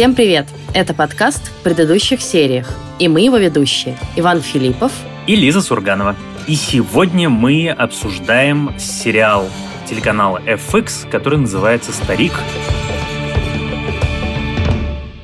Всем привет! Это подкаст в предыдущих сериях. И мы его ведущие Иван Филиппов и Лиза Сурганова. И сегодня мы обсуждаем сериал телеканала FX, который называется «Старик».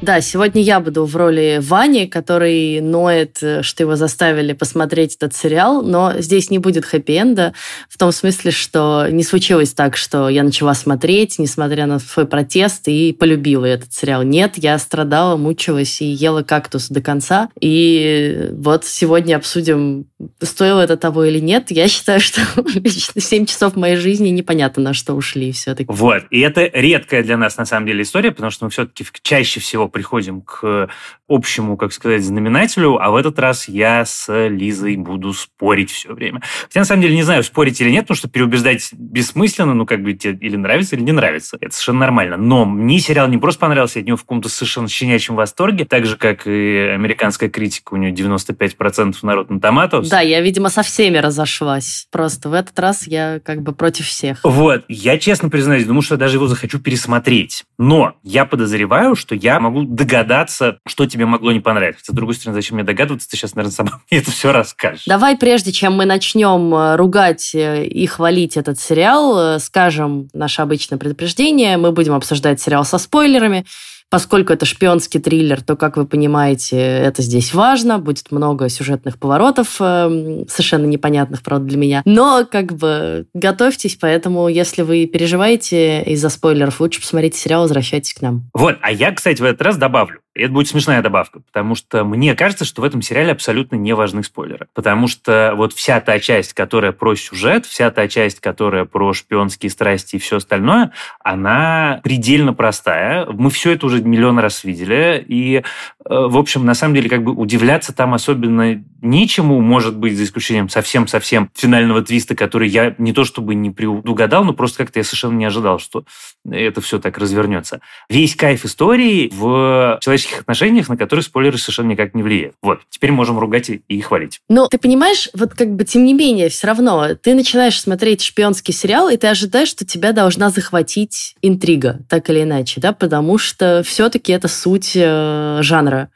Да, сегодня я буду в роли Вани, который ноет, э, что его заставили посмотреть этот сериал, но здесь не будет хэппи-энда, в том смысле, что не случилось так, что я начала смотреть, несмотря на свой протест, и полюбила этот сериал. Нет, я страдала, мучилась и ела кактус до конца. И вот сегодня обсудим, стоило это того или нет. Я считаю, что 7 часов моей жизни непонятно, на что ушли все-таки. Вот, и это редкая для нас, на самом деле, история, потому что мы все-таки чаще всего приходим к общему, как сказать, знаменателю, а в этот раз я с Лизой буду спорить все время. Хотя, на самом деле, не знаю, спорить или нет, потому что переубеждать бессмысленно, ну, как бы тебе или нравится, или не нравится. Это совершенно нормально. Но мне сериал не просто понравился, я от него в каком-то совершенно щенячьем восторге, так же, как и американская критика, у нее 95% народ на томатов. Да, я, видимо, со всеми разошлась. Просто в этот раз я как бы против всех. Вот. Я, честно признаюсь, думаю, что я даже его захочу пересмотреть. Но я подозреваю, что я могу догадаться, что тебе могло не понравиться. С другой стороны, зачем мне догадываться? Ты сейчас, наверное, сама мне это все расскажешь. Давай, прежде чем мы начнем э, ругать э, и хвалить этот сериал, э, скажем наше обычное предупреждение. Мы будем обсуждать сериал со спойлерами. Поскольку это шпионский триллер, то, как вы понимаете, это здесь важно. Будет много сюжетных поворотов, совершенно непонятных, правда, для меня. Но, как бы, готовьтесь, поэтому, если вы переживаете из-за спойлеров, лучше посмотрите сериал, возвращайтесь к нам. Вот, а я, кстати, в этот раз добавлю. Это будет смешная добавка, потому что мне кажется, что в этом сериале абсолютно не важны спойлеры. Потому что вот вся та часть, которая про сюжет, вся та часть, которая про шпионские страсти и все остальное, она предельно простая. Мы все это уже миллион раз видели. И, э, в общем, на самом деле, как бы удивляться там особенно нечему, может быть, за исключением совсем-совсем финального твиста, который я не то чтобы не предугадал, но просто как-то я совершенно не ожидал, что это все так развернется. Весь кайф истории в человеческих отношениях, на которые спойлеры совершенно никак не влияют. Вот, теперь можем ругать и хвалить. Но ты понимаешь, вот как бы тем не менее, все равно, ты начинаешь смотреть шпионский сериал, и ты ожидаешь, что тебя должна захватить интрига, так или иначе, да, потому что все-таки это суть э, жанра.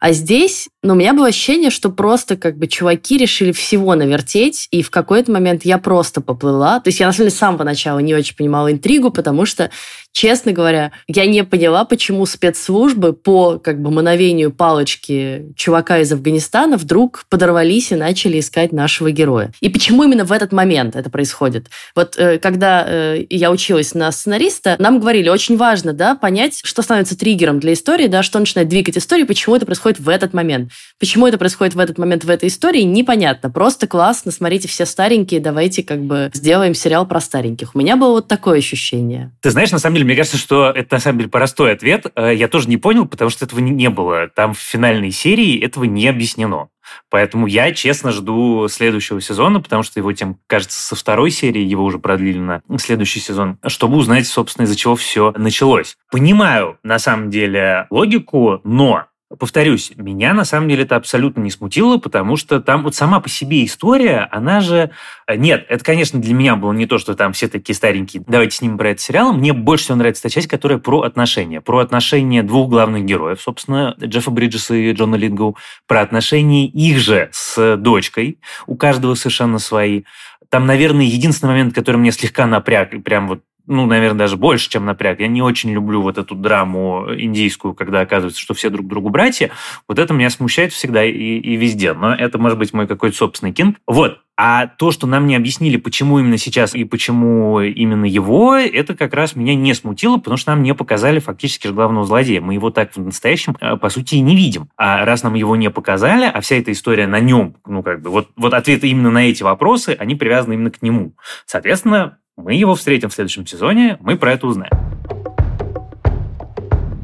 А здесь, ну, у меня было ощущение, что просто как бы чуваки решили всего навертеть, и в какой-то момент я просто поплыла. То есть я, на самом деле, с самого начала не очень понимала интригу, потому что честно говоря, я не поняла, почему спецслужбы по как бы мановению палочки чувака из Афганистана вдруг подорвались и начали искать нашего героя. И почему именно в этот момент это происходит? Вот э, когда э, я училась на сценариста, нам говорили, очень важно да, понять, что становится триггером для истории, да, что начинает двигать историю, почему это происходит в этот момент. Почему это происходит в этот момент в этой истории, непонятно. Просто классно, смотрите, все старенькие, давайте как бы сделаем сериал про стареньких. У меня было вот такое ощущение. Ты знаешь, на самом деле, мне кажется, что это на самом деле простой ответ. Э, я тоже не понял, потому что этого не было. Там в финальной серии этого не объяснено. Поэтому я, честно, жду следующего сезона, потому что его тем, кажется, со второй серии его уже продлили на следующий сезон, чтобы узнать, собственно, из-за чего все началось. Понимаю, на самом деле, логику, но Повторюсь, меня на самом деле это абсолютно не смутило, потому что там вот сама по себе история, она же... Э, нет, это, конечно, для меня было не то, что там все такие старенькие. Давайте снимем про этот сериал. Мне больше всего нравится та часть, которая про отношения. Про отношения двух главных героев, собственно, Джеффа Бриджеса и Джона Лингоу. Про отношения их же с дочкой. У каждого совершенно свои. Там, наверное, единственный момент, который мне слегка напряг, прям вот ну, наверное, даже больше, чем напряг. Я не очень люблю вот эту драму индийскую, когда оказывается, что все друг другу братья. Вот это меня смущает всегда и, и везде. Но это может быть мой какой-то собственный кинг. Вот. А то, что нам не объяснили, почему именно сейчас и почему именно его, это как раз меня не смутило, потому что нам не показали фактически же главного злодея. Мы его так в настоящем, э, по сути, и не видим. А раз нам его не показали, а вся эта история на нем, ну, как бы, вот, вот ответы именно на эти вопросы, они привязаны именно к нему. Соответственно, мы его встретим в следующем сезоне, мы про это узнаем.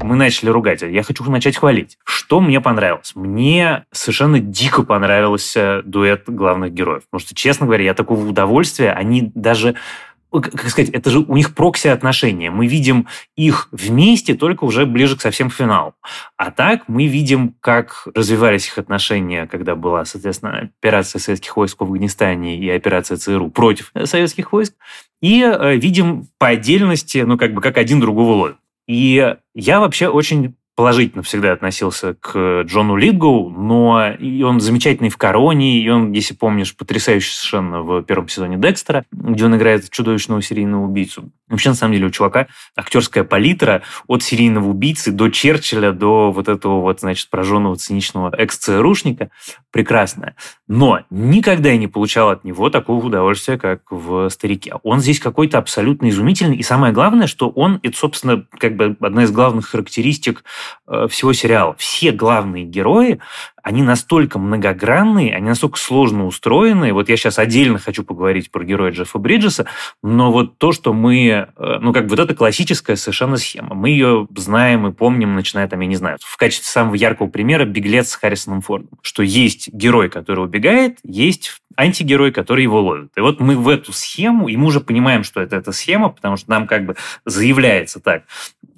Мы начали ругать, я хочу начать хвалить. Что мне понравилось? Мне совершенно дико понравился дуэт главных героев. Потому что, честно говоря, я такого удовольствия, они даже как сказать, это же у них прокси-отношения. Мы видим их вместе только уже ближе к совсем финалу. А так мы видим, как развивались их отношения, когда была, соответственно, операция советских войск в Афганистане и операция ЦРУ против советских войск. И э, видим по отдельности, ну, как бы, как один другого ловит. И я вообще очень положительно всегда относился к Джону Литгоу, но и он замечательный в «Короне», и он, если помнишь, потрясающий совершенно в первом сезоне «Декстера», где он играет чудовищного серийного убийцу. Вообще, на самом деле, у чувака актерская палитра от серийного убийцы до Черчилля, до вот этого вот, значит, пораженного циничного экс-ЦРУшника прекрасная. Но никогда я не получал от него такого удовольствия, как в «Старике». Он здесь какой-то абсолютно изумительный. И самое главное, что он, это, собственно, как бы одна из главных характеристик э, всего сериала. Все главные герои, они настолько многогранные, они настолько сложно устроены. Вот я сейчас отдельно хочу поговорить про героя Джеффа Бриджеса, но вот то, что мы... Э, ну, как вот это классическая совершенно схема. Мы ее знаем и помним, начиная там, я не знаю, в качестве самого яркого примера «Беглец» с Харрисоном Фордом. Что есть герой, который убегает, есть антигерой, который его ловит. И вот мы в эту схему, и мы уже понимаем, что это эта схема, потому что нам как бы заявляется так,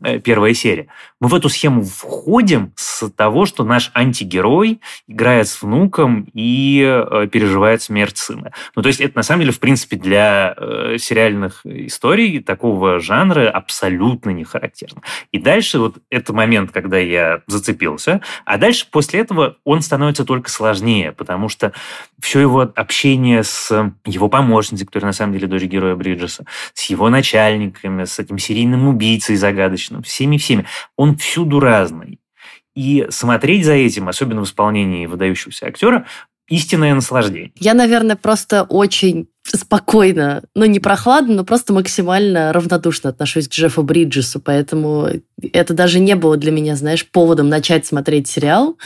э, первая серия. Мы в эту схему входим с того, что наш антигерой играет с внуком и э, переживает смерть сына. Ну, то есть это на самом деле, в принципе, для э, сериальных историй такого жанра абсолютно не характерно. И дальше вот это момент, когда я зацепился, а дальше после этого он становится только сложнее, потому что все его общение с его помощницей, которая на самом деле дочь героя Бриджеса, с его начальниками, с этим серийным убийцей загадочным, всеми-всеми. Он всюду разный. И смотреть за этим, особенно в исполнении выдающегося актера, истинное наслаждение. Я, наверное, просто очень спокойно, ну не прохладно, но просто максимально равнодушно отношусь к Джеффу Бриджесу, поэтому это даже не было для меня, знаешь, поводом начать смотреть сериал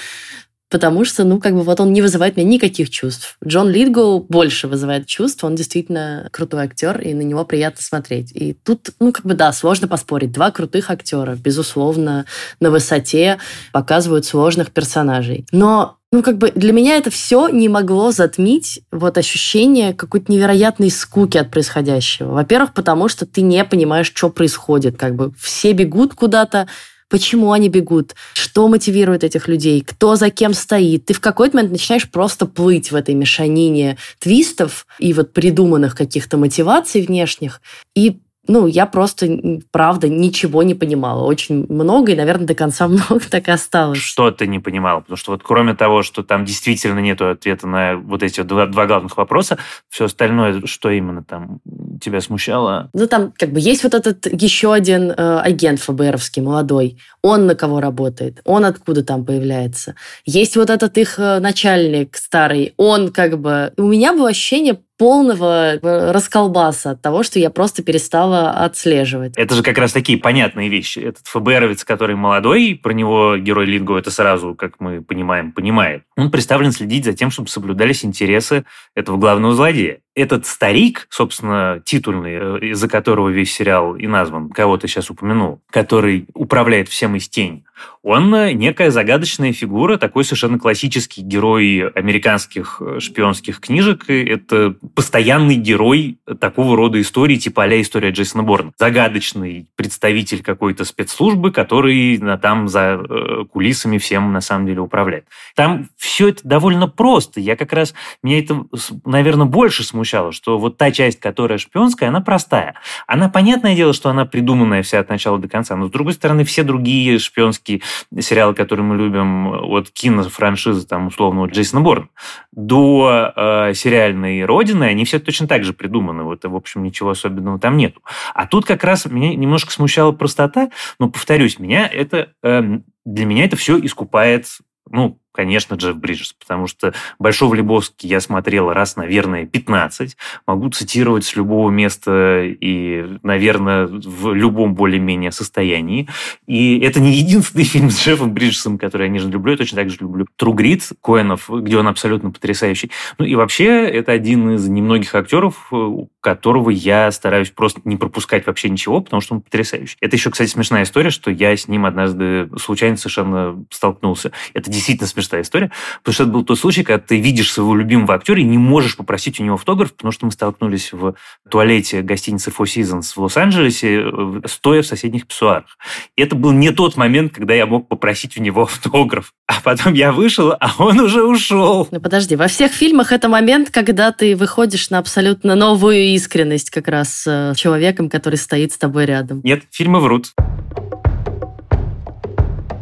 потому что, ну, как бы вот он не вызывает меня никаких чувств. Джон Литгоу больше вызывает чувств, он действительно крутой актер, и на него приятно смотреть. И тут, ну, как бы, да, сложно поспорить. Два крутых актера, безусловно, на высоте показывают сложных персонажей. Но ну, как бы для меня это все не могло затмить вот ощущение какой-то невероятной скуки от происходящего. Во-первых, потому что ты не понимаешь, что происходит. Как бы все бегут куда-то, почему они бегут, что мотивирует этих людей, кто за кем стоит. Ты в какой-то момент начинаешь просто плыть в этой мешанине твистов и вот придуманных каких-то мотиваций внешних, и ну, я просто, правда, ничего не понимала. Очень много, и, наверное, до конца много так и осталось. Что ты не понимала? Потому что вот кроме того, что там действительно нет ответа на вот эти два, два главных вопроса, все остальное, что именно там тебя смущало? Ну, там как бы есть вот этот еще один э, агент ФБРовский, молодой. Он на кого работает? Он откуда там появляется? Есть вот этот их э, начальник старый. Он как бы... У меня было ощущение полного э, расколбаса от того, что я просто перестала отслеживать. Это же как раз такие понятные вещи. Этот ФБРовец, который молодой, про него герой Линго это сразу, как мы понимаем, понимает. Он представлен следить за тем, чтобы соблюдались интересы этого главного злодея этот старик, собственно, титульный, э, из-за которого весь сериал и назван, кого ты сейчас упомянул, который управляет всем из тени, он э, некая загадочная фигура, такой совершенно классический герой американских э, шпионских книжек. Это постоянный герой такого рода истории, типа а история Джейсона Борна. Загадочный представитель какой-то спецслужбы, который там за кулисами всем на самом деле управляет. Там все это довольно просто. Я как раз, меня это, наверное, больше смущало, что вот та часть, которая шпионская, она простая. Она, понятное дело, что она придуманная вся от начала до конца, но, с другой стороны, все другие шпионские сериалы, которые мы любим, от кинофраншизы, там, условно, от Джейсона Борна, до э, сериальной «Родины», они все точно так же придуманы. Вот, в общем, ничего особенного там нету. А тут как раз меня немножко смущала простота, но, повторюсь, меня это, э, для меня это все искупает ну, конечно, Джефф Бриджес, потому что «Большого Лебовски» я смотрел раз, наверное, 15. Могу цитировать с любого места и, наверное, в любом более-менее состоянии. И это не единственный фильм с Джеффом Бриджесом, который я нежно люблю. Я точно так же люблю «Тру Грит» Коэнов, где он абсолютно потрясающий. Ну и вообще, это один из немногих актеров, у которого я стараюсь просто не пропускать вообще ничего, потому что он потрясающий. Это еще, кстати, смешная история, что я с ним однажды случайно совершенно столкнулся. Это действительно смешно смешная история, потому что это был тот случай, когда ты видишь своего любимого актера и не можешь попросить у него автограф, потому что мы столкнулись в туалете гостиницы Four Seasons в Лос-Анджелесе, э, стоя в соседних писсуарах. И это был не тот момент, когда я мог попросить у него автограф. А потом я вышел, а он уже ушел. Ну подожди, во всех фильмах это момент, когда ты выходишь на абсолютно новую искренность как раз с э, человеком, который стоит с тобой рядом. Нет, фильмы врут.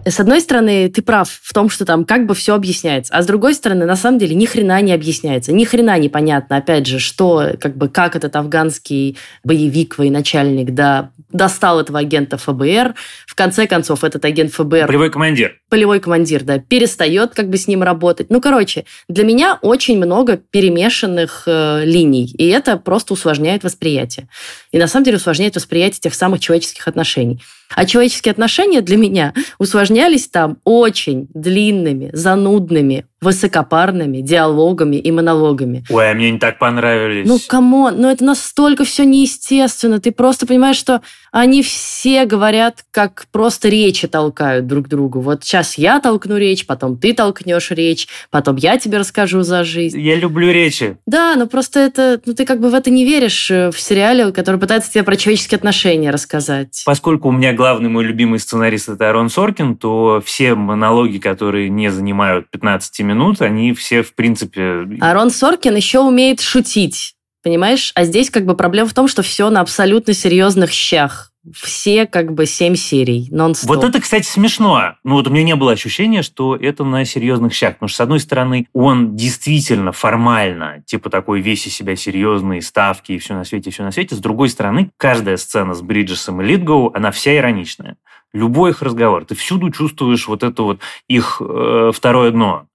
С одной стороны, ты прав в том, что там как бы все объясняется, а с другой стороны, на самом деле, ни хрена не объясняется, ни хрена непонятно, опять же, что, как бы, как этот афганский боевик, военачальник, да, достал этого агента ФБР, в конце концов, этот агент ФБР... Полевой командир. Полевой командир, да, перестает как бы с ним работать. Ну, короче, для меня очень много перемешанных э, линий, и это просто усложняет восприятие. И на самом деле усложняет восприятие тех самых человеческих отношений. А человеческие отношения для меня усложнялись там очень длинными, занудными, высокопарными диалогами и монологами. Ой, а мне не так понравились. Ну, come on, ну это настолько все неестественно. Ты просто понимаешь, что они все говорят, как просто речи толкают друг другу. Вот сейчас я толкну речь, потом ты толкнешь речь, потом я тебе расскажу за жизнь. Я люблю речи. Да, но просто это, ну ты как бы в это не веришь э, в сериале, который пытается тебе про человеческие отношения рассказать. Поскольку у меня главный мой любимый сценарист это Арон Соркин, то все монологи, которые не занимают 15 минут, они все, в принципе... Арон Соркин еще умеет шутить. Понимаешь? А здесь как бы проблема в том, что все на абсолютно серьезных щах. Все как бы семь серий, нон-стоп. Вот это, кстати, смешно. Ну вот у меня не было ощущения, что это на серьезных щах. Потому что, с одной стороны, он действительно формально, типа такой весь из себя серьезный, ставки и все на свете, и все на свете. С другой стороны, каждая сцена с Бриджесом и Литгоу, она вся ироничная. Любой их разговор. Ты всюду чувствуешь вот это вот их э, второе дно.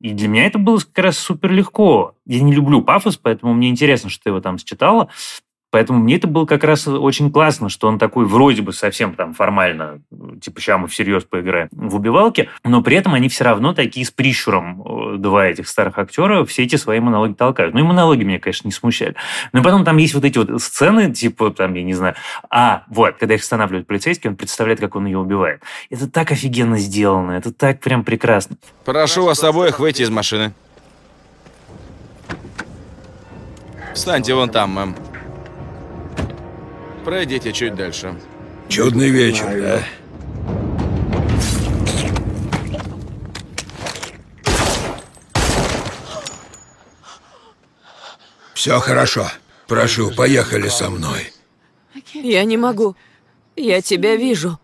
И для меня это было как раз супер легко. Я не люблю пафос, поэтому мне интересно, что ты его там считала. Поэтому мне это было как раз очень классно, что он такой вроде бы совсем там формально, типа, сейчас мы всерьез поиграем в убивалке, но при этом они все равно такие с прищуром, э, два этих старых актера, все эти свои монологи толкают. Ну и монологи меня, конечно, не смущали. Но потом там есть вот эти вот сцены, типа, там, я не знаю, а, вот, когда их останавливают полицейский, он представляет, как он ее убивает. Это так офигенно сделано, это так прям прекрасно. Прошу вас обоих выйти из машины. Встаньте вон там, мэм. Пройдите чуть дальше. Чудный вечер, да? Все хорошо. Прошу, поехали со мной. Я не могу. Я тебя вижу.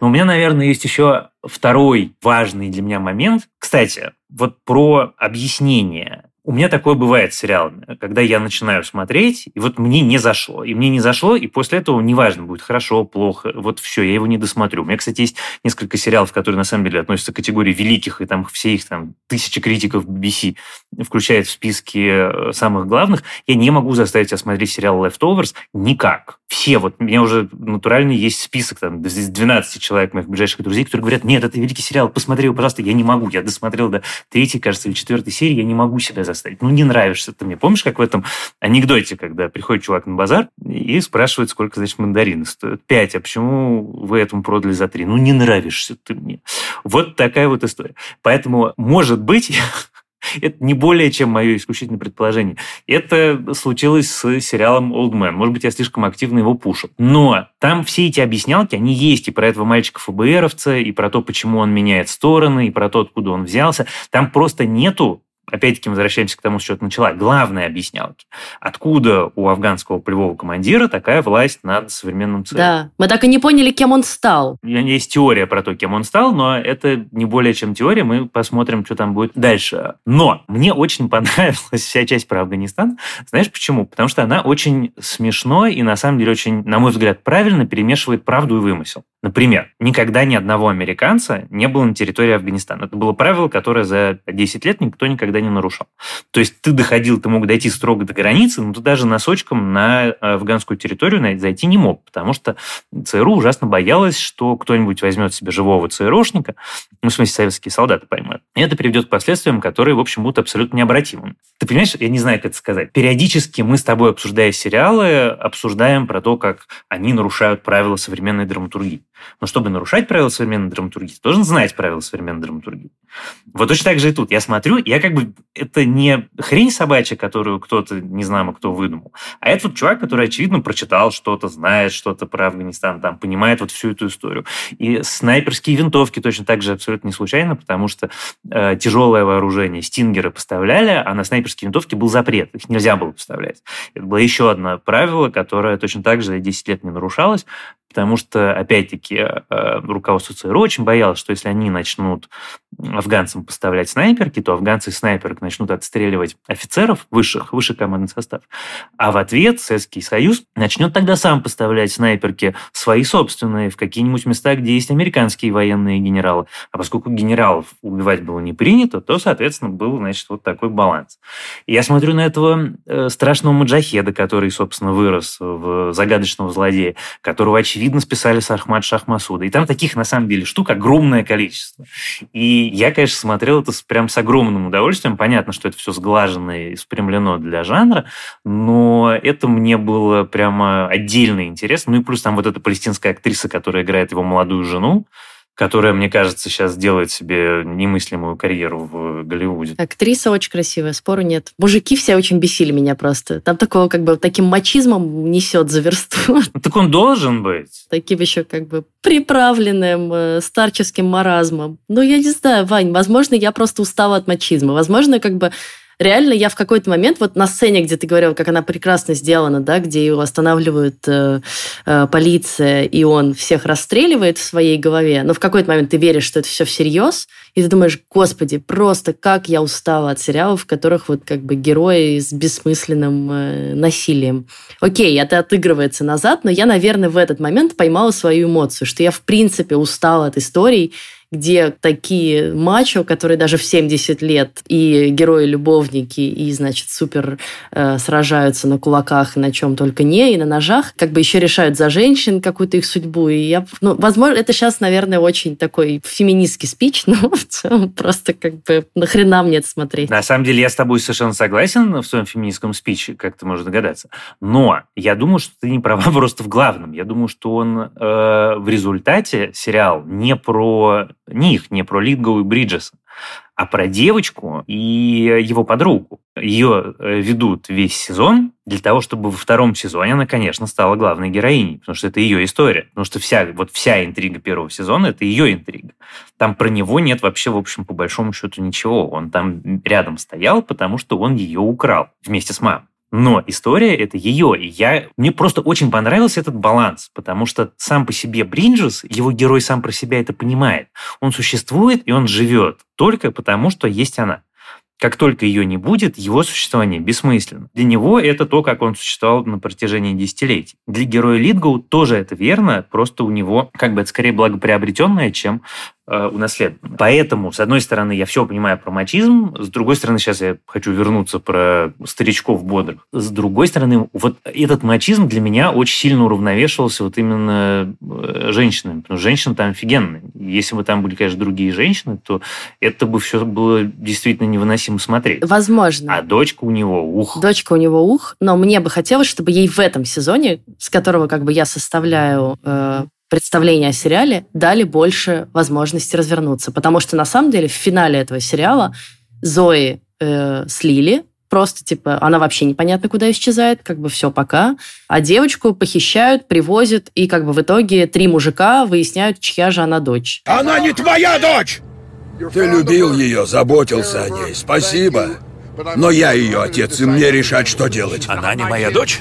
Но у меня, наверное, есть еще второй важный для меня момент. Кстати, вот про объяснение у меня такое бывает с сериалами, когда я начинаю смотреть, и вот мне не зашло. И мне не зашло, и после этого неважно, будет хорошо, плохо, вот все, я его не досмотрю. У меня, кстати, есть несколько сериалов, которые на самом деле относятся к категории великих, и там все их там тысячи критиков BBC включают в списки э, самых главных. Я не могу заставить себя смотреть сериал Leftovers никак. Все, вот у меня уже натурально есть список там 12 человек моих ближайших друзей, которые говорят, нет, это великий сериал, посмотри его, пожалуйста. Я не могу, я досмотрел до третьей, кажется, или четвертой серии, я не могу себя заставить. Ну, не нравишься ты мне. Помнишь, как в этом анекдоте, когда приходит чувак на базар и спрашивает, сколько, значит, мандарины стоят? Пять. А почему вы этому продали за три? Ну, не нравишься ты мне. Вот такая вот история. Поэтому, может быть, это не более чем мое исключительное предположение. Это случилось с сериалом Old Man. Может быть, я слишком активно его пушу. Но там все эти объяснялки, они есть и про этого мальчика ФБРовца, и про то, почему он меняет стороны, и про то, откуда он взялся. Там просто нету опять-таки возвращаемся к тому, с чего ты начала, главные объяснялки. Откуда у афганского полевого командира такая власть над современным ЦРУ? Да, мы так и не поняли, кем он стал. Есть теория про то, кем он стал, но это не более чем теория, мы посмотрим, что там будет дальше. Но мне очень понравилась вся часть про Афганистан. Знаешь почему? Потому что она очень смешной и, на самом деле, очень, на мой взгляд, правильно перемешивает правду и вымысел. Например, никогда ни одного американца не было на территории Афганистана. Это было правило, которое за 10 лет никто никогда не нарушал. То есть ты доходил, ты мог дойти строго до границы, но ты даже носочком на афганскую территорию зайти не мог, потому что ЦРУ ужасно боялась, что кто-нибудь возьмет себе живого ЦРУшника, ну, в смысле, советские солдаты поймают. И это приведет к последствиям, которые, в общем, будут абсолютно необратимыми. Ты понимаешь, я не знаю, как это сказать. Периодически мы с тобой, обсуждая сериалы, обсуждаем про то, как они нарушают правила современной драматургии. Но чтобы нарушать правила современной драматургии, ты должен знать правила современной драматургии. Вот точно так же и тут. Я смотрю, я как бы... Это не хрень собачья, которую кто-то, не знаю, кто выдумал, а это вот чувак, который, очевидно, прочитал что-то, знает что-то про Афганистан, там, понимает вот всю эту историю. И снайперские винтовки точно так же абсолютно не случайно, потому что э, тяжелое вооружение стингеры поставляли, а на снайперские винтовки был запрет. Их нельзя было поставлять. Это было еще одно правило, которое точно так же за 10 лет не нарушалось, потому что, опять-таки, э, руководство ЦРУ очень боялось, что если они начнут афганцам поставлять снайперки, то афганцы снайперок начнут отстреливать офицеров высших, высший командный состав. А в ответ Советский Союз начнет тогда сам поставлять снайперки свои собственные в какие-нибудь места, где есть американские военные генералы. А поскольку генералов убивать было не принято, то, соответственно, был, значит, вот такой баланс. Я смотрю на этого э, страшного маджахеда, который, собственно, вырос в загадочного злодея, которого, очевидно, списали с Ахмад Шахмасуда. И там таких, на самом деле, штук огромное количество. И я, конечно, смотрел это прям с огромным удовольствием. Понятно, что это все сглажено и спрямлено для жанра, но это мне было прямо отдельно интересно. Ну и плюс там вот эта палестинская актриса, которая играет его молодую жену, которая, мне кажется, сейчас делает себе немыслимую карьеру в Голливуде. Актриса очень красивая, спору нет. Мужики все очень бесили меня просто. Там такого как бы таким мачизмом несет за версту. Так он должен быть. Таким еще как бы приправленным э, старческим маразмом. Ну, я не знаю, Вань, возможно, я просто устала от мачизма. Возможно, как бы реально я в какой-то момент, вот на сцене, где ты говорил, как она прекрасно сделана, да, где его останавливают э, э, полиция, и он всех расстреливает в своей голове, но в какой-то момент ты веришь, что это все всерьез, и ты думаешь, господи, просто как я устала от сериалов, в которых вот как бы герои с бессмысленным э, насилием. Окей, это отыгрывается назад, но я, наверное, в этот момент поймала свою эмоцию, что я в принципе устала от историй, где такие мачо, которые даже в 70 лет и герои-любовники, и, значит, супер э, сражаются на кулаках и на чем только не, и на ножах, как бы еще решают за женщин какую-то их судьбу. И я, ну, возможно, это сейчас, наверное, очень такой феминистский спич, но в целом просто как бы нахрена мне это смотреть. На самом деле я с тобой совершенно согласен в своем феминистском спиче, как ты можешь догадаться. Но я думаю, что ты не права просто в главном. Я думаю, что он э, в результате сериал не про них, не про Литгоу и Бриджеса, а про девочку и его подругу. Ее э, ведут весь сезон для того, чтобы во втором сезоне она, конечно, стала главной героиней, потому что это ее история. Потому что вся, вот вся интрига первого сезона – это ее интрига. Там про него нет вообще, в общем, по большому счету ничего. Он там рядом стоял, потому что он ее украл вместе с мамой. Но история это ее, и я мне просто очень понравился этот баланс, потому что сам по себе Бринджес, его герой сам про себя это понимает. Он существует и он живет только потому, что есть она. Как только ее не будет, его существование бессмысленно. Для него это то, как он существовал на протяжении десятилетий. Для героя Литгоу тоже это верно, просто у него как бы это скорее благоприобретенное, чем э, унаследовано. Поэтому, с одной стороны, я все понимаю про мачизм, с другой стороны, сейчас я хочу вернуться про старичков бодрых. С другой стороны, вот этот мачизм для меня очень сильно уравновешивался вот именно э, женщинами, потому что женщины там офигенные. Если бы там были, конечно, другие женщины, то это бы все было действительно невыносимо смотреть. Возможно. А дочка у него ух. Дочка у него ух, но мне бы хотелось, чтобы ей в этом сезоне, с которого как бы я составляю э, представление о сериале дали больше возможности развернуться. Потому что на самом деле в финале этого сериала Зои э, слили, просто типа она вообще непонятно куда исчезает, как бы все пока. А девочку похищают, привозят, и как бы в итоге три мужика выясняют, чья же она дочь. Она не твоя дочь! Ты любил ее, заботился о ней, спасибо. Но я ее отец, и мне решать, что делать. Она не моя дочь?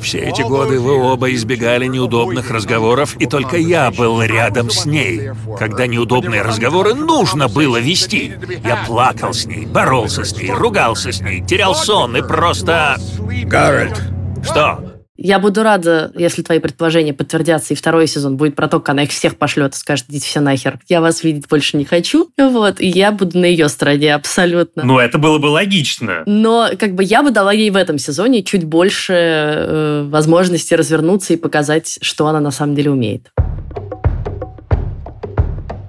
Все эти годы вы оба избегали неудобных разговоров, и только я был рядом с ней. Когда неудобные разговоры нужно было вести. Я плакал с ней, боролся с ней, ругался с ней, терял сон и просто... Гарольд, Что? Я буду рада, если твои предположения подтвердятся, и второй сезон будет про то, как она их всех пошлет и скажет, идите все нахер. Я вас видеть больше не хочу. Вот, и я буду на ее стороне абсолютно. Ну, это было бы логично. Но как бы я бы дала ей в этом сезоне чуть больше э, возможности развернуться и показать, что она на самом деле умеет.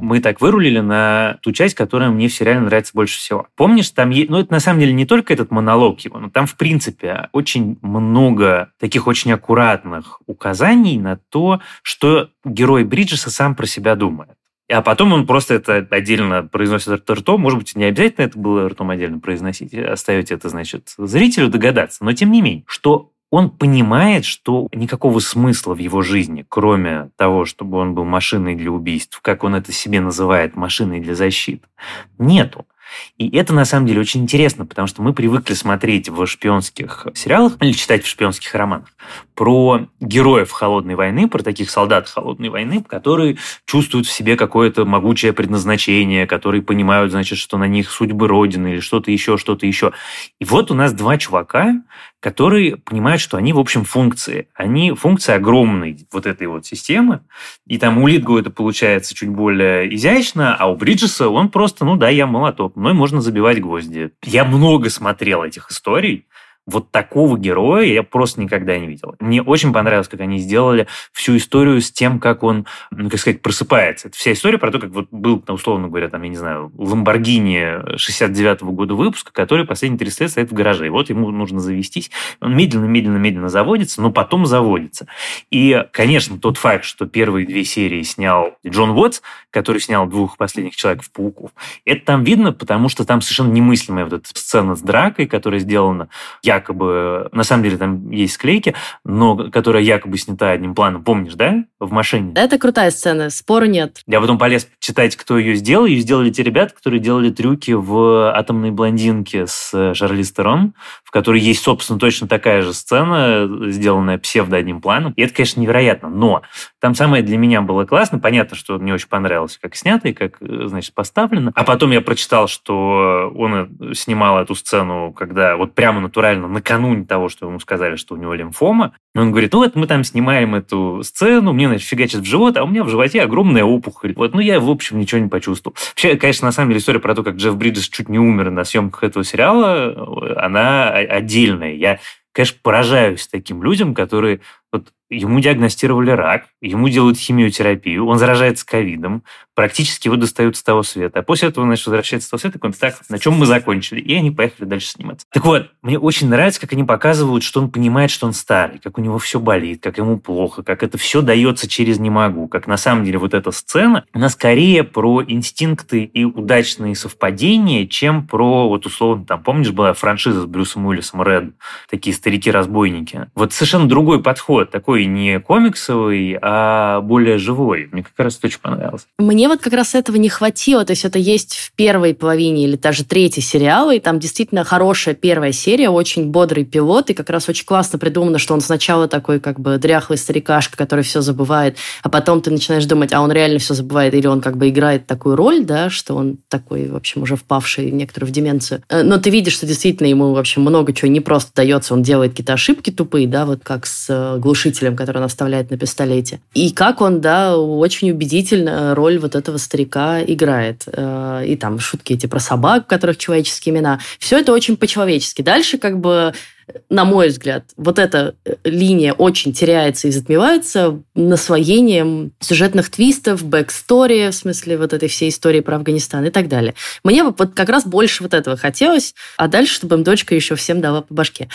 Мы так вырулили на ту часть, которая мне в сериале нравится больше всего. Помнишь, там, е- ну это на самом деле не только этот монолог его, но там в принципе очень много таких очень аккуратных указаний на то, что герой Бриджеса сам про себя думает. А потом он просто это отдельно произносит ртом. Может быть, не обязательно это было ртом отдельно произносить. Оставить это, значит, зрителю догадаться. Но тем не менее, что он понимает, что никакого смысла в его жизни, кроме того, чтобы он был машиной для убийств, как он это себе называет, машиной для защиты, нету. И это, на самом деле, очень интересно, потому что мы привыкли смотреть в шпионских сериалах или читать в шпионских романах про героев холодной войны, про таких солдат холодной войны, которые чувствуют в себе какое-то могучее предназначение, которые понимают, значит, что на них судьбы Родины или что-то еще, что-то еще. И вот у нас два чувака, которые понимают, что они, в общем, функции. Они функции огромной вот этой вот системы. И там у Литгу это получается чуть более изящно, а у Бриджеса он просто, ну да, я молоток, мной можно забивать гвозди. Я много смотрел этих историй, вот такого героя я просто никогда не видел. Мне очень понравилось, как они сделали всю историю с тем, как он, ну, как сказать, просыпается. Это вся история про то, как вот был, условно говоря, там, я не знаю, Ламборгини 69-го года выпуска, который последние 30 лет стоит в гараже. И вот ему нужно завестись. Он медленно, медленно, медленно заводится, но потом заводится. И, конечно, тот факт, что первые две серии снял Джон Уотс, который снял двух последних Человеков-пауков, это там видно, потому что там совершенно немыслимая вот эта сцена с дракой, которая сделана я якобы, на самом деле там есть склейки, но которая якобы снята одним планом. Помнишь, да? В машине. Это крутая сцена, спора нет. Я потом полез читать, кто ее сделал. Ее сделали те ребята, которые делали трюки в «Атомной блондинке» с Шарли Стерон, в которой есть, собственно, точно такая же сцена, сделанная псевдо одним планом. И это, конечно, невероятно. Но там самое для меня было классно. Понятно, что мне очень понравилось, как снято и как, значит, поставлено. А потом я прочитал, что он снимал эту сцену, когда вот прямо натурально накануне того, что ему сказали, что у него лимфома. Он говорит, ну вот мы там снимаем эту сцену, мне, значит, фигачит в живот, а у меня в животе огромная опухоль. Вот, ну я, в общем, ничего не почувствовал. Вообще, конечно, на самом деле история про то, как Джефф Бриджес чуть не умер на съемках этого сериала, она отдельная. Я конечно, поражаюсь таким людям, которые вот ему диагностировали рак, ему делают химиотерапию, он заражается ковидом, практически его достают с того света. А после этого, значит, возвращается с того света, и так, на чем мы закончили? И они поехали дальше сниматься. Так вот, мне очень нравится, как они показывают, что он понимает, что он старый, как у него все болит, как ему плохо, как это все дается через «не могу», как на самом деле вот эта сцена, она скорее про инстинкты и удачные совпадения, чем про, вот условно, там, помнишь, была франшиза с Брюсом Уиллисом «Ред», такие старики-разбойники. Вот совершенно другой подход, такой не комиксовый, а более живой. Мне как раз это очень понравилось. Мне вот как раз этого не хватило. То есть это есть в первой половине или даже третьей сериала, и там действительно хорошая первая серия, очень бодрый пилот, и как раз очень классно придумано, что он сначала такой как бы дряхлый старикашка, который все забывает, а потом ты начинаешь думать, а он реально все забывает, или он как бы играет такую роль, да, что он такой, в общем, уже впавший некоторую в деменцию. Э, но ты видишь, что действительно ему, в общем, много чего не просто дается, он делает какие-то ошибки тупые, да, вот как с э, глушителем который он вставляет на пистолете. И как он, да, очень убедительно роль вот этого старика играет. Э, и там шутки эти про собак, у которых человеческие имена. Все это очень по-человечески. Дальше как бы на мой взгляд, вот эта э, линия очень теряется и затмевается наслоением сюжетных твистов, backstory, в смысле вот этой всей истории про Афганистан и так далее. Мне бы вот как раз больше вот этого хотелось, а дальше, чтобы им дочка еще всем дала по башке.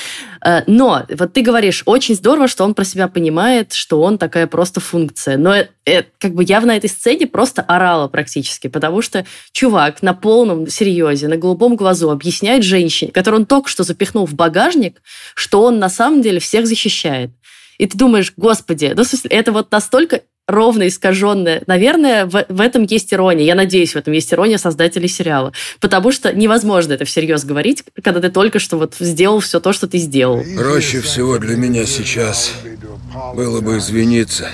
Э, но вот ты говоришь, очень здорово, что он про себя понимает, что он такая просто функция. Но э, как бы я на этой сцене просто орала практически, потому что чувак на полном серьезе, на голубом глазу объясняет женщине, которую он только что запихнул в багажник, что он на самом деле всех защищает. И ты думаешь, господи, ну, это вот настолько ровно искаженное. Наверное, в, в этом есть ирония. Я надеюсь, в этом есть ирония создателей сериала. Потому что невозможно это всерьез говорить, когда ты только что вот сделал все то, что ты сделал. Проще всего для меня сейчас было бы извиниться.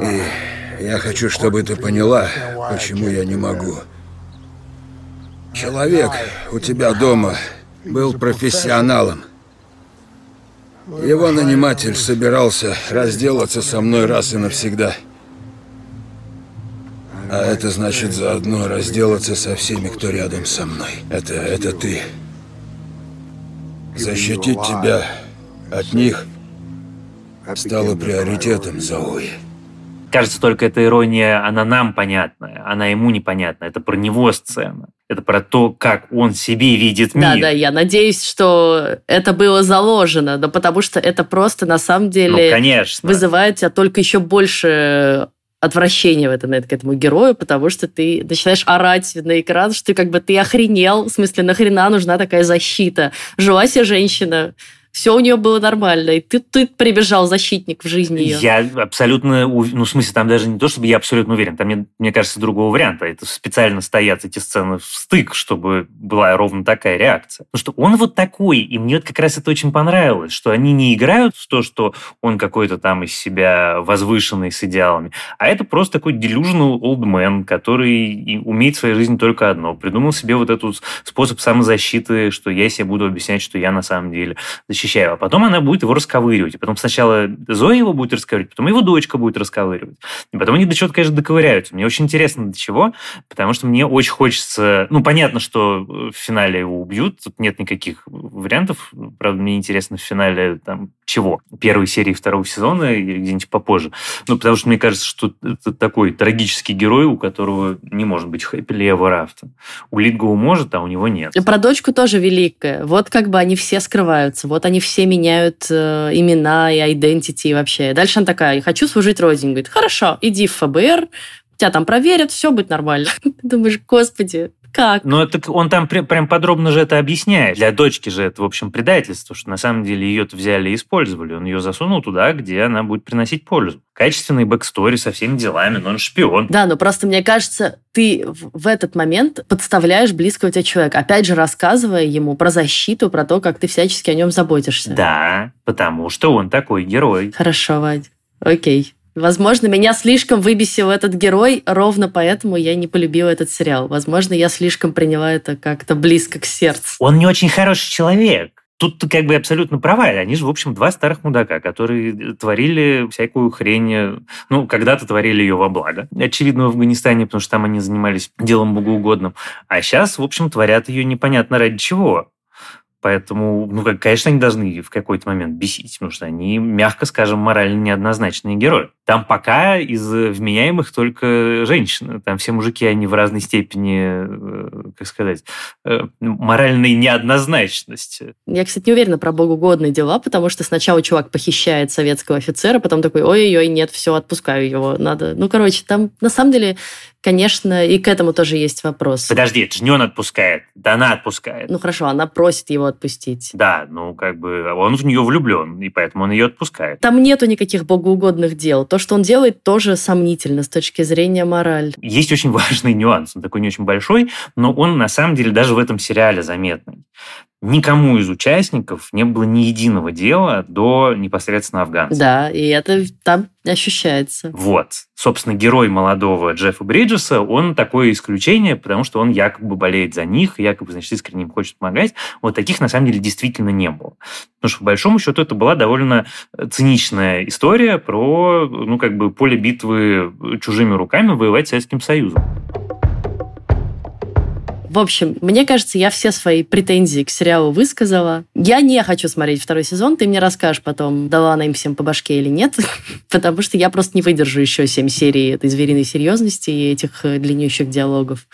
И я хочу, чтобы ты поняла, почему я не могу. Человек у тебя дома был профессионалом. Его наниматель собирался разделаться со мной раз и навсегда. А это значит заодно разделаться со всеми, кто рядом со мной. Это, это ты. Защитить тебя от них стало приоритетом, Зоуи. Кажется, только эта ирония, она нам понятна, она ему непонятна. Это про него сцена. Это про то, как он себе видит мир. Да, да, я надеюсь, что это было заложено, но потому что это просто на самом деле ну, конечно. вызывает тебя только еще больше отвращение в этом, к этому герою, потому что ты начинаешь орать на экран, что ты как бы ты охренел, в смысле, нахрена нужна такая защита? Жила себе женщина, Все у нее было нормально, и ты, ты прибежал защитник в жизни ее. Я абсолютно, ну, в смысле, там даже не то, чтобы я абсолютно уверен, там, мне, мне кажется, другого варианта. Это специально стоят эти сцены в стык, чтобы была ровно такая реакция. Потому что он вот такой, и мне вот как раз это очень понравилось, что они не играют в то, что он какой-то там из себя возвышенный с идеалами, а это просто такой delusional old man, который умеет в своей жизни только одно. Придумал себе вот этот способ самозащиты, что я себе буду объяснять, что я на самом деле защищаю. А потом она будет его расковыривать. И потом сначала Зоя его будет расковыривать, потом его дочка будет расковыривать. И потом они до чего-то, конечно, доковыряются. Мне очень интересно, до чего, потому что мне очень хочется... Ну, понятно, что в финале его убьют, тут нет никаких вариантов. Правда, мне интересно в финале там чего? Первой серии второго сезона или где-нибудь попозже. Ну, потому что мне кажется, что это такой трагический герой, у которого не может быть happily ever after. У Литгоу может, а у него нет. Про дочку тоже великая. Вот как бы они все скрываются, вот они все меняют э, имена и identity вообще. Дальше она такая, я хочу служить родине. Говорит, хорошо, иди в ФБР, тебя там проверят, все будет нормально. Ты думаешь, господи, как? Но это, он там прям, прям подробно же это объясняет. Для дочки же это, в общем, предательство, что на самом деле ее-то взяли и использовали. Он ее засунул туда, где она будет приносить пользу. Качественный backstory со всеми делами, но он шпион. Да, но просто мне кажется, ты в этот момент подставляешь близкого тебе человека, опять же рассказывая ему про защиту, про то, как ты всячески о нем заботишься. Да, потому что он такой герой. Хорошо, Вадь. Окей. Возможно, меня слишком выбесил этот герой, ровно поэтому я не полюбила этот сериал. Возможно, я слишком приняла это как-то близко к сердцу. Он не очень хороший человек. Тут ты как бы абсолютно права. Они же, в общем, два старых мудака, которые творили всякую хрень. Ну, когда-то творили ее во благо. Очевидно, в Афганистане, потому что там они занимались делом богоугодным. А сейчас, в общем, творят ее непонятно ради чего. Поэтому, ну, конечно, они должны в какой-то момент бесить, потому что они, мягко скажем, морально неоднозначные герои. Там пока из вменяемых только женщины. Там все мужики, они в разной степени, как сказать, моральной неоднозначности. Я, кстати, не уверена про богоугодные дела, потому что сначала чувак похищает советского офицера, потом такой, ой-ой-ой, нет, все, отпускаю его, надо... Ну, короче, там на самом деле конечно, и к этому тоже есть вопрос. Подожди, это же не он отпускает, да она отпускает. Ну хорошо, она просит его отпустить. Да, ну как бы он в нее влюблен, и поэтому он ее отпускает. Там нету никаких богоугодных дел. То, что он делает, тоже сомнительно с точки зрения морали. Есть очень важный нюанс, он такой не очень большой, но он на самом деле даже в этом сериале заметный никому из участников не было ни единого дела до непосредственно афганцев. Да, и это там ощущается. Вот. Собственно, герой молодого Джеффа Бриджеса, он такое исключение, потому что он якобы болеет за них, якобы, значит, искренне им хочет помогать. Вот таких, на самом деле, действительно не было. Потому что, по большому счету, это была довольно циничная история про, ну, как бы, поле битвы чужими руками воевать с Советским Союзом. В общем, мне кажется, я все свои претензии к сериалу высказала. Я не хочу смотреть второй сезон. Ты мне расскажешь потом, дала она им всем по башке или нет. Потому что я просто не выдержу еще семь серий этой звериной серьезности и этих длиннющих диалогов.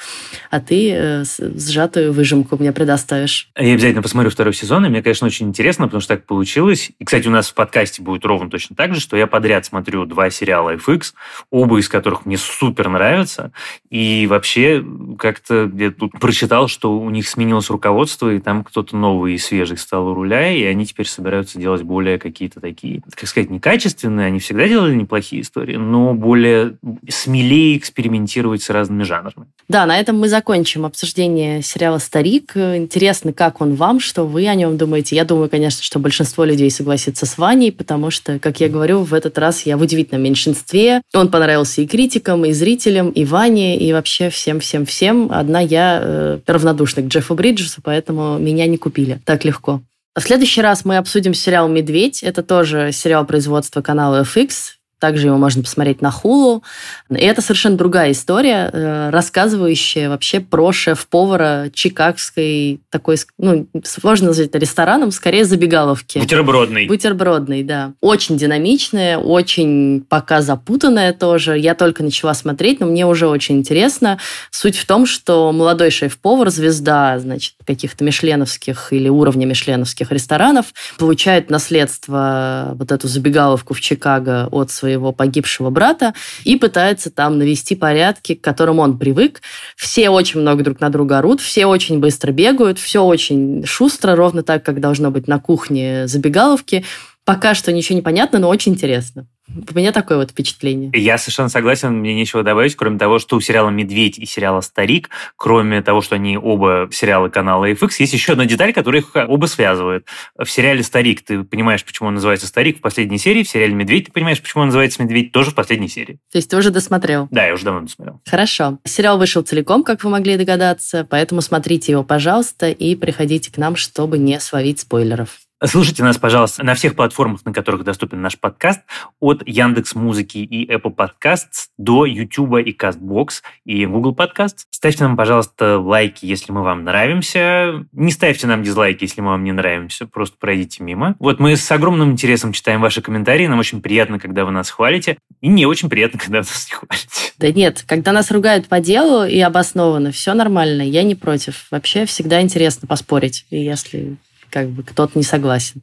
А ты э, сжатую выжимку мне предоставишь. Я обязательно посмотрю второй сезон. И мне, конечно, очень интересно, потому что так получилось. И, кстати, у нас в подкасте будет ровно точно так же, что я подряд смотрю два сериала FX, оба из которых мне супер нравятся. И вообще как-то я тут прочитал, что у них сменилось руководство, и там кто-то новый и свежий стал у руля, и они теперь собираются делать более какие-то такие, как сказать, некачественные, они всегда делали неплохие истории, но более смелее экспериментировать с разными жанрами. Да, на этом мы закончим обсуждение сериала «Старик». Интересно, как он вам, что вы о нем думаете. Я думаю, конечно, что большинство людей согласится с Ваней, потому что, как я говорю, в этот раз я в удивительном меньшинстве. Он понравился и критикам, и зрителям, и Ване, и вообще всем-всем-всем. Одна я равнодушна к Джеффу Бриджесу, поэтому меня не купили так легко. В следующий раз мы обсудим сериал «Медведь». Это тоже сериал производства канала FX. Также его можно посмотреть на Хулу. И это совершенно другая история, рассказывающая вообще про шеф-повара чикагской такой, ну, сложно назвать это рестораном, скорее забегаловки. Бутербродный. Бутербродный, да. Очень динамичная, очень пока запутанная тоже. Я только начала смотреть, но мне уже очень интересно. Суть в том, что молодой шеф-повар, звезда, значит, каких-то мишленовских или уровня мишленовских ресторанов, получает наследство вот эту забегаловку в Чикаго от своего своего погибшего брата и пытается там навести порядки, к которым он привык. Все очень много друг на друга орут, все очень быстро бегают, все очень шустро, ровно так, как должно быть на кухне забегаловки. Пока что ничего не понятно, но очень интересно. У меня такое вот впечатление. Я совершенно согласен, мне нечего добавить, кроме того, что у сериала «Медведь» и сериала «Старик», кроме того, что они оба сериалы канала FX, есть еще одна деталь, которая их оба связывает. В сериале «Старик» ты понимаешь, почему он называется «Старик» в последней серии, в сериале «Медведь» ты понимаешь, почему он называется «Медведь» тоже в последней серии. То есть ты уже досмотрел? Да, я уже давно досмотрел. Хорошо. Сериал вышел целиком, как вы могли догадаться, поэтому смотрите его, пожалуйста, и приходите к нам, чтобы не словить спойлеров. Слушайте нас, пожалуйста, на всех платформах, на которых доступен наш подкаст, от Яндекс Музыки и Apple Podcasts до YouTube и Castbox и Google Podcasts. Ставьте нам, пожалуйста, лайки, если мы вам нравимся. Не ставьте нам дизлайки, если мы вам не нравимся. Просто пройдите мимо. Вот мы с огромным интересом читаем ваши комментарии. Нам очень приятно, когда вы нас хвалите. И не очень приятно, когда вы нас не хвалите. Да нет, когда нас ругают по делу и обоснованно, все нормально. Я не против. Вообще всегда интересно поспорить. И если как бы кто-то не согласен.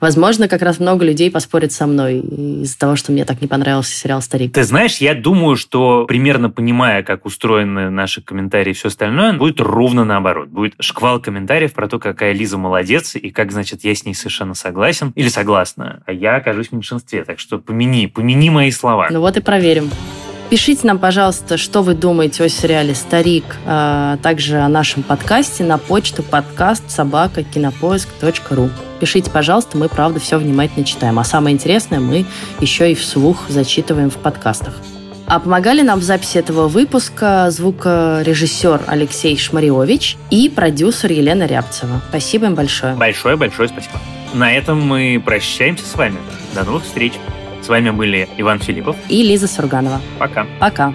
Возможно, как раз много людей поспорят со мной из-за того, что мне так не понравился сериал «Старик». Ты знаешь, я думаю, что примерно понимая, как устроены наши комментарии и все остальное, будет ровно наоборот. Будет шквал комментариев про то, какая Лиза молодец, и как, значит, я с ней совершенно согласен или согласна, а я окажусь в меньшинстве. Так что помяни, помяни мои слова. Ну вот и проверим. Пишите нам, пожалуйста, что вы думаете о сериале «Старик», а также о нашем подкасте на почту подкаст собака кинопоиск.ру. Пишите, пожалуйста, мы, правда, все внимательно читаем. А самое интересное мы еще и вслух зачитываем в подкастах. А помогали нам в записи этого выпуска звукорежиссер Алексей Шмариович и продюсер Елена Рябцева. Спасибо им большое. Большое-большое спасибо. На этом мы прощаемся с вами. До новых встреч. С вами были Иван Филиппов и Лиза Сурганова. Пока. Пока.